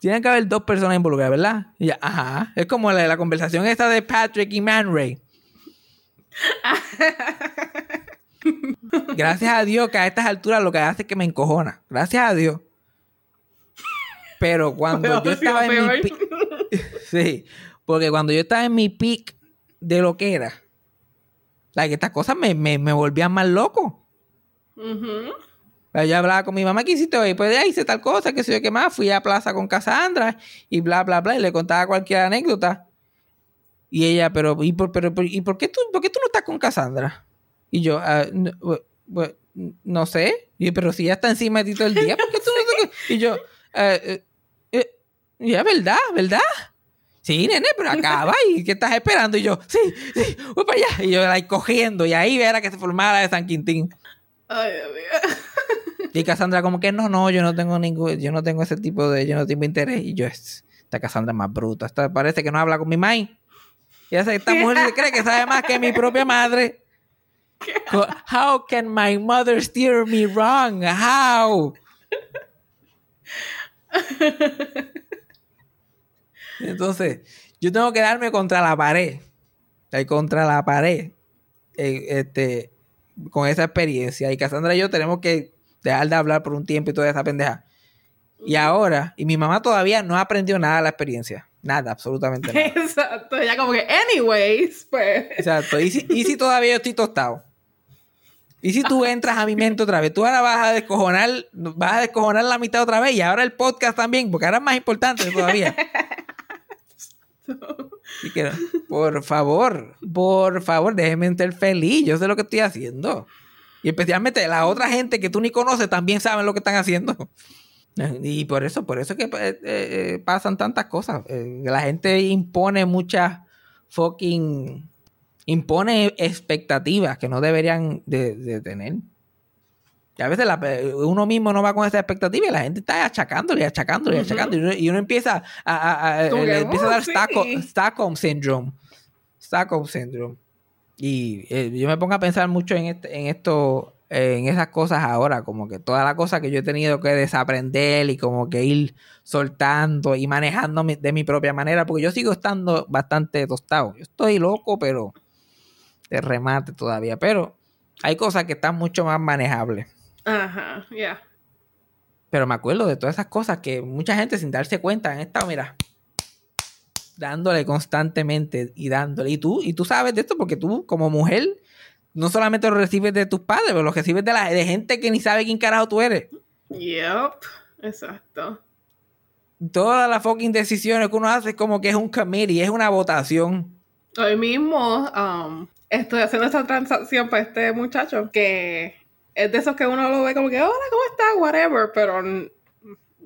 Tienen que haber dos personas involucradas, ¿verdad? Y ajá. Es como la, la conversación esta de Patrick y Man Ray. [laughs] Gracias a Dios que a estas alturas lo que hace es que me encojona. Gracias a Dios. Pero cuando yo estaba en mi [laughs] sí, porque cuando yo estaba en mi peak de lo que era, like, estas cosas me, me, me volvían más loco. Yo hablaba con mi mamá, ¿qué hiciste hoy? Pues ya hice tal cosa, que sé yo qué más. Fui a plaza con Cassandra y bla, bla, bla. Y le contaba cualquier anécdota. Y ella, pero, ¿y por, pero, ¿y por, qué, tú, por qué tú no estás con Cassandra? Y yo, ah, no, sé. Y, pero si ya está encima de ti todo el día, ¿por qué tú no Y yo, ah, eh, ya, ¿verdad? ¿Verdad? Sí, nene, pero acaba y ¿qué estás esperando? Y yo, sí, sí, voy para allá. Y yo la cogiendo y ahí era que se formaba la de San Quintín. Ay, mío. Y Cassandra como que no, no, yo no tengo ningún, yo no tengo ese tipo de, yo no tengo interés. Y yo, esta Cassandra es más bruta. Esta parece que no habla con mi mai. Y esta [laughs] mujer se cree que sabe más que mi propia madre. How can my mother steer me wrong? How? Entonces, yo tengo que darme contra la pared. Contra la pared. Eh, este, con esa experiencia. Y Cassandra y yo tenemos que dejar de hablar por un tiempo y toda esa pendeja. Y ahora, y mi mamá todavía no ha aprendido nada de la experiencia. Nada, absolutamente nada. [laughs] Exacto, ya como que, anyways, pues. Exacto. ¿Y si, y si todavía yo estoy tostado? ¿Y si tú entras a mi mente otra vez? Tú ahora vas a descojonar, vas a descojonar la mitad otra vez y ahora el podcast también, porque ahora es más importante todavía. [laughs] por favor, por favor, déjeme ser feliz. Yo sé lo que estoy haciendo. Y especialmente la otra gente que tú ni conoces también saben lo que están haciendo. Y por eso, por eso que eh, eh, eh, pasan tantas cosas. la gente impone muchas fucking. Impone expectativas que no deberían de tener. Y a veces uno mismo no va con esa expectativa y la gente está achacándole, achacándole, achacándole. Y uno, empieza a, empieza a dar oh, Stockholm, Syndrome. Stockholm Syndrome. Y eh, yo me pongo a pensar mucho en, este, en esto, en esas cosas ahora, como que todas las cosas que yo he tenido que desaprender y como que ir soltando y manejando de mi propia manera, porque yo sigo estando bastante tostado. Yo estoy loco, pero de remate todavía. Pero hay cosas que están mucho más manejables. Ajá, ya. Pero me acuerdo de todas esas cosas que mucha gente sin darse cuenta han estado, mira, dándole constantemente y dándole. Y tú, y tú sabes de esto porque tú, como mujer, no solamente lo recibes de tus padres, pero lo recibes de, la, de gente que ni sabe quién carajo tú eres. Yep, exacto. Todas las fucking decisiones que uno hace es como que es un committee, es una votación. Hoy mismo um, estoy haciendo esta transacción para este muchacho que es de esos que uno lo ve como que, hola, ¿cómo estás? Whatever, pero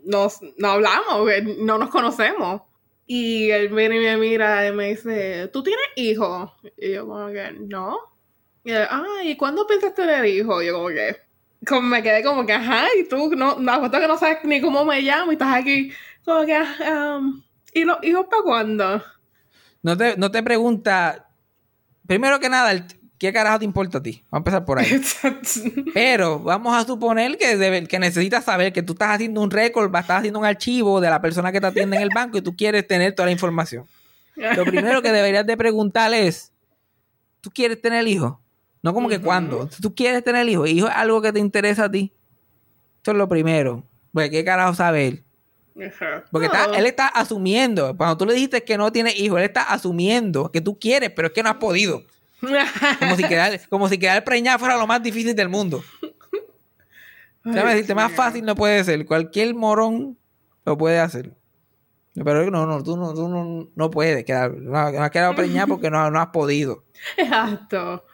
nos, no hablamos, no nos conocemos. Y él viene y me mira y me dice, ¿tú tienes hijos? Y yo como que, no. Y él, ah, ¿y cuándo piensas tener hijos? Y yo como que, como me quedé como que, ajá, y tú, no, no, que no sabes ni cómo me llamo y estás aquí, como que, um, ¿y los hijos para cuándo? No te, no te pregunta, primero que nada, el, ¿Qué carajo te importa a ti? Vamos a empezar por ahí. [laughs] Pero vamos a suponer que, que necesitas saber que tú estás haciendo un récord, estás haciendo un archivo de la persona que te atiende en el banco y tú quieres tener toda la información. Lo primero que deberías de preguntar es, ¿tú quieres tener hijo? No como que cuándo. ¿Tú quieres tener hijo? ¿Hijo es algo que te interesa a ti? Eso es lo primero. Porque ¿qué carajo Porque él está asumiendo, cuando tú le dijiste que no tiene hijo, él está asumiendo que tú quieres, pero es que no has podido. Como si quedar, [laughs] como si quedar preñada fuera lo más difícil del mundo. Déjame decirte, más fácil no puede ser. Cualquier morón lo puede hacer. Pero no, no, tú no, tú no, no puedes quedar. No, has quedado preñada porque no, no has podido. Exacto.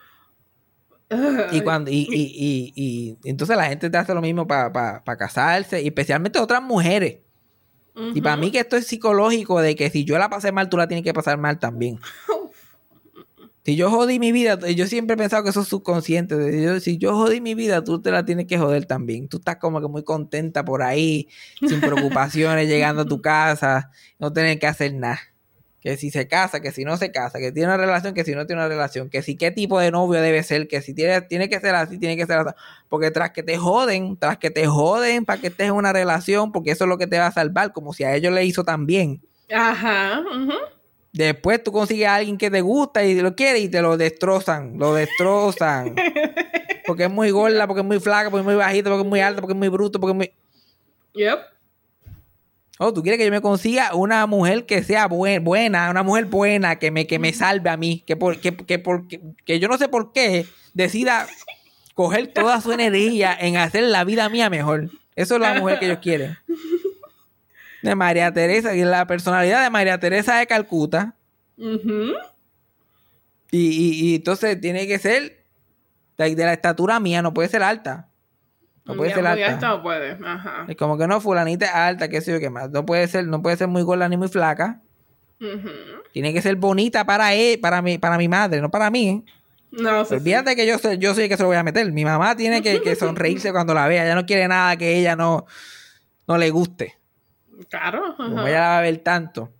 Y, cuando, y, y, y, y, entonces la gente te hace lo mismo para casarse, y especialmente otras mujeres. Y para mí que esto es psicológico de que si yo la pasé mal, tú la tienes que pasar mal también. Si yo jodí mi vida, yo siempre he pensado que eso es subconsciente. si yo jodí mi vida, tú te la tienes que joder también. Tú estás como que muy contenta por ahí, sin preocupaciones, [laughs] llegando a tu casa, no tener que hacer nada. Que si se casa, que si no se casa, que tiene una relación, que si no tiene una relación, que si qué tipo de novio debe ser, que si tiene, tiene que ser así, tiene que ser así. Porque tras que te joden, tras que te joden para que estés en una relación, porque eso es lo que te va a salvar, como si a ellos le hizo también. Ajá. Después tú consigues a alguien que te gusta y lo quiere y te lo destrozan, lo destrozan. [laughs] porque es muy gorda, porque es muy flaca, porque es muy bajita, porque es muy alta, porque es muy bruto, porque es muy... Yep. Oh, tú quieres que yo me consiga una mujer que sea buena, una mujer buena, que me, que me salve a mí, que, por, que, que, yo no sé por qué decida coger toda su energía en hacer la vida mía mejor. Eso es la mujer que ellos quieren de María Teresa, y la personalidad de María Teresa de Calcuta. y, entonces tiene que ser de, la estatura mía, no puede ser alta. No puede ser alta. puede. Es como que no, fulanita alta, qué sé yo qué más. No puede ser, no puede ser muy gorda ni muy flaca. Tiene que ser bonita para él, para mi, para mi madre, no para mí. No, Olvídate que yo soy, yo soy el que se lo voy a meter. Mi mamá tiene que, que [laughs] sonreírse cuando la vea. Ella no quiere nada que ella no, no le guste. Claro. No voy a ver tanto.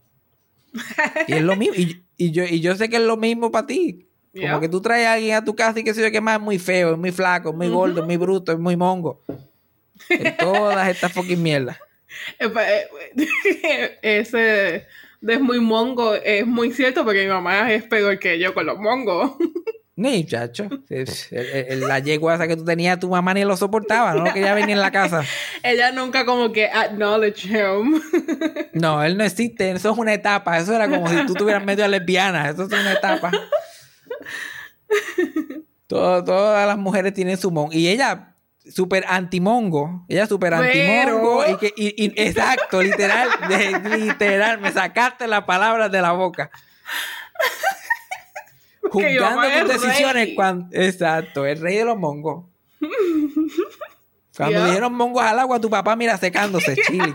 y es lo mismo. Y, yo, y yo sé que es lo mismo para ti. Como que tú traes a alguien a tu casa y que sé yo que más es muy feo, es muy flaco, es muy gordo, es muy bruto, es muy mongo. [laughs] todas estas fucking mierdas. [laughs] Ese de es muy mongo es muy cierto porque mi mamá es peor que yo con los mongos. [laughs] Ni, chacho. La yegua esa que tú tenías, tu mamá ni lo soportaba, no quería venir en la casa. Ella nunca como que acknowledge him. No, él no existe, eso es una etapa. Eso era como si tú tuvieras medio lesbiana, eso es una etapa. Todas las mujeres tienen su mongo. Y ella, súper antimongo. Ella súper antimongo. Y que, y, exacto, literal, [laughs] literal, me sacaste las palabras de la boca [laughs] juzgando tus decisiones cuando. Exacto, el rey de los mongos. Cuando dijeron mongos al agua, tu papá mira secándose, [laughs] chile.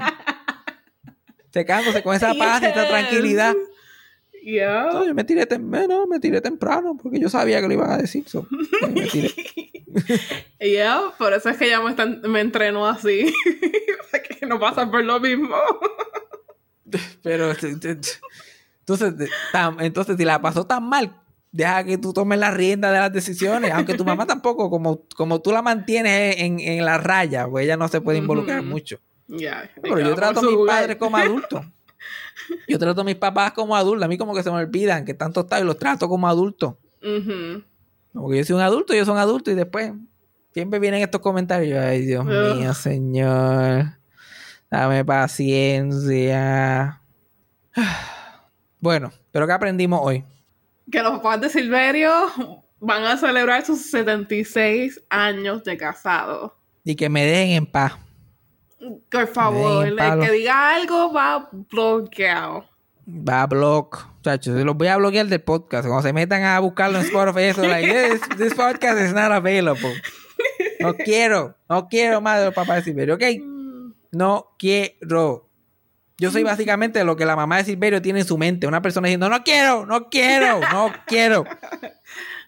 secándose con esa paz y esa tranquilidad. Yeah. yo me tiré, no, me tiré temprano porque yo sabía que lo iban a decir. So, me tiré. [laughs] por eso es que ya me, están, me entreno así. [laughs] para que no pasa por lo mismo. [laughs] Pero entonces, entonces, si la pasó tan mal, deja que tú tomes la rienda de las decisiones, aunque tu mamá tampoco, como, como tú la mantienes en, en la raya, pues ella no se puede involucrar mucho. Pero yo trato a mis padres como adultos. Yo trato a mis papás como adultos. A mí como que se me olvidan que tanto está y los trato como adultos. Porque yo soy un adulto, yo soy un adulto y después siempre vienen estos comentarios. Ay, Dios mío, señor. Dame paciencia. [sighs] Bueno, pero ¿qué aprendimos hoy? que los papás de Silverio van a celebrar sus 76 años de casado. Y que me dejen en paz. Por favor, el que diga algo va bloqueado. Va a block. Muchachos, los voy a bloquear del podcast. Cuando se metan a buscarlo en Spotify, eso, like, [laughs] this, podcast is not available. No quiero, no quiero más de los papás de Silverio, ¿ok? No quiero. Yo soy básicamente lo que la mamá de Silverio tiene en su mente. Una persona diciendo, no quiero, no quiero, no quiero. [laughs]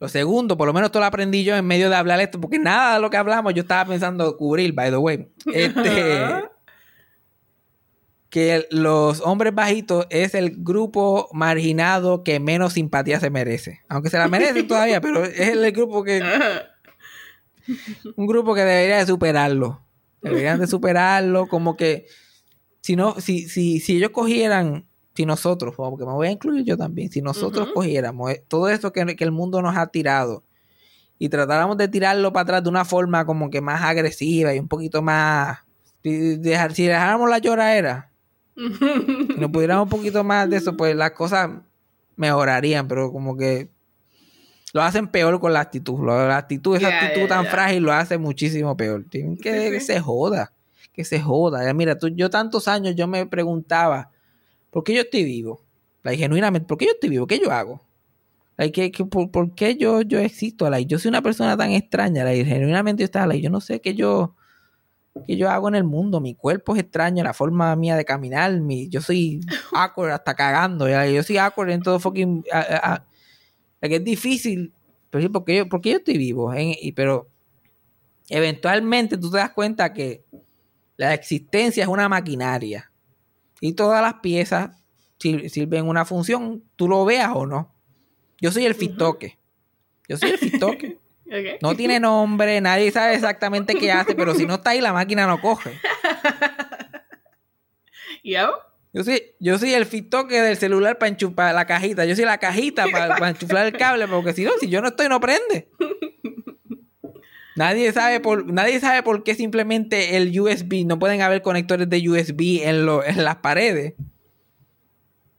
Lo segundo, por lo menos esto lo aprendí yo en medio de hablar esto, porque nada de lo que hablamos yo estaba pensando cubrir, by the way. Este, [laughs] que los hombres bajitos es el grupo marginado que menos simpatía se merece. Aunque se la merecen todavía, pero es el grupo que... Un grupo que debería de superarlo. Deberían de superarlo, como que si no, si, si, si ellos cogieran, si nosotros, porque me voy a incluir yo también, si nosotros cogiéramos eh, todo esto que, el mundo nos ha tirado y tratáramos de tirarlo para atrás de una forma como que más agresiva y un poquito más. Si, dejar, si dejáramos la lloradera, si nos pudiéramos un poquito más de eso, pues las cosas mejorarían, pero como que lo hacen peor con la actitud. La actitud, esa actitud tan frágil lo hace muchísimo peor. Tienen que, Sí, sí. que se joda. Que se joda. Ya, Mira, tú, yo tantos años yo me preguntaba, ¿por qué yo estoy vivo? Like, genuinamente, ¿por qué yo estoy vivo? ¿Qué yo hago? Like, ¿qué- qué- por, por qué yo, yo existo? Like, yo soy una persona tan extraña. Like, genuinamente yo estaba, like, yo no sé qué yo, qué yo hago en el mundo. Mi cuerpo es extraño, la forma mía de caminar. Mi, yo soy [laughs] awkward hasta cagando. Yo soy awkward en todo fucking... a- a- a- like, es difícil. Pero sí, ¿por qué yo, por qué yo estoy vivo? En- y, pero eventualmente tú te das cuenta que la existencia es una maquinaria. Y todas las piezas sir- sirven una función, tú lo veas o no. Yo soy el fitoque. Yo soy el fitoque. [laughs] Ok. No tiene nombre, nadie sabe exactamente qué hace, pero si no está ahí, la máquina no coge. [laughs] Yo, Yo soy, yo soy el fitoque del celular para enchufar la cajita. Yo soy la cajita para, para enchufar el cable, porque si no, si yo no estoy, no prende. [laughs] Nadie sabe por, nadie sabe por qué simplemente el USB, no pueden haber conectores de USB en, lo- en las paredes.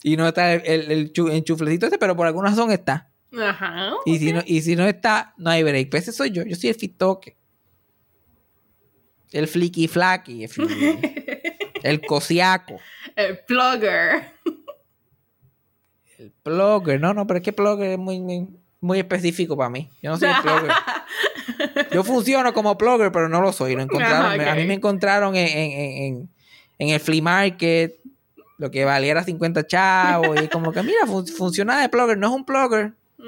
Y no está el, el, el chu- enchuflecito ese, pero por alguna razón está. Ajá. Y si no, y si no está, no hay break. Pues ese soy yo. Yo soy el fitoque. El flicky flacky. El, [laughs] el cosiaco. El plugger. El plugger. No, no, pero es que plugger es muy, muy, muy específico para mí. Yo no soy el plugger. [laughs] [laughs] Yo funciono como plugger, pero no lo soy. Lo encontraron, Ajá, ok. A mí me encontraron en, en, en, en- el flea market. Lo que valiera 50 chavos. Y como que, mira, fun- funciona de plugger. No es un plugger. [laughs]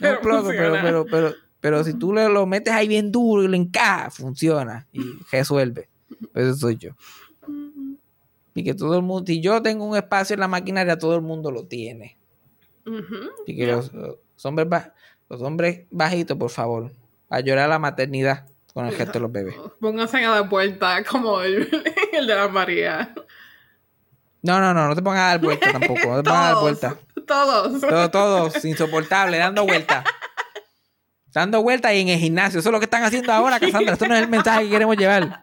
No es Pero un pero, pero, pero, pero si tú lo, lo metes ahí bien duro y lo encajas, funciona. Y resuelve. Pues Eso soy yo. Y que todo el mundo, si yo tengo un espacio en la maquinaria, todo el mundo lo tiene. Y que los, los hombres los hombres bajitos, por favor, a llorar la maternidad con el gesto de los bebés. [laughs] Pónganse a dar vuelta como el, [laughs] el de la María. No, no, no, no te pongas a dar vuelta tampoco. No te pongas a dar Todos. vuelta. Todos. Todos, todos, insoportable, dando vuelta. [laughs] Dando vuelta y en el gimnasio. Eso es lo que están haciendo ahora, Cassandra. Esto no es el mensaje que queremos llevar.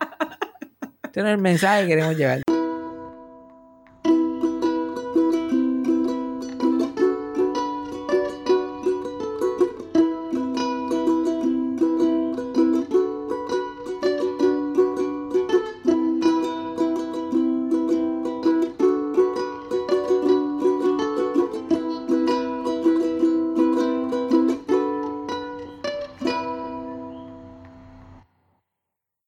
Este no es el mensaje que queremos llevar.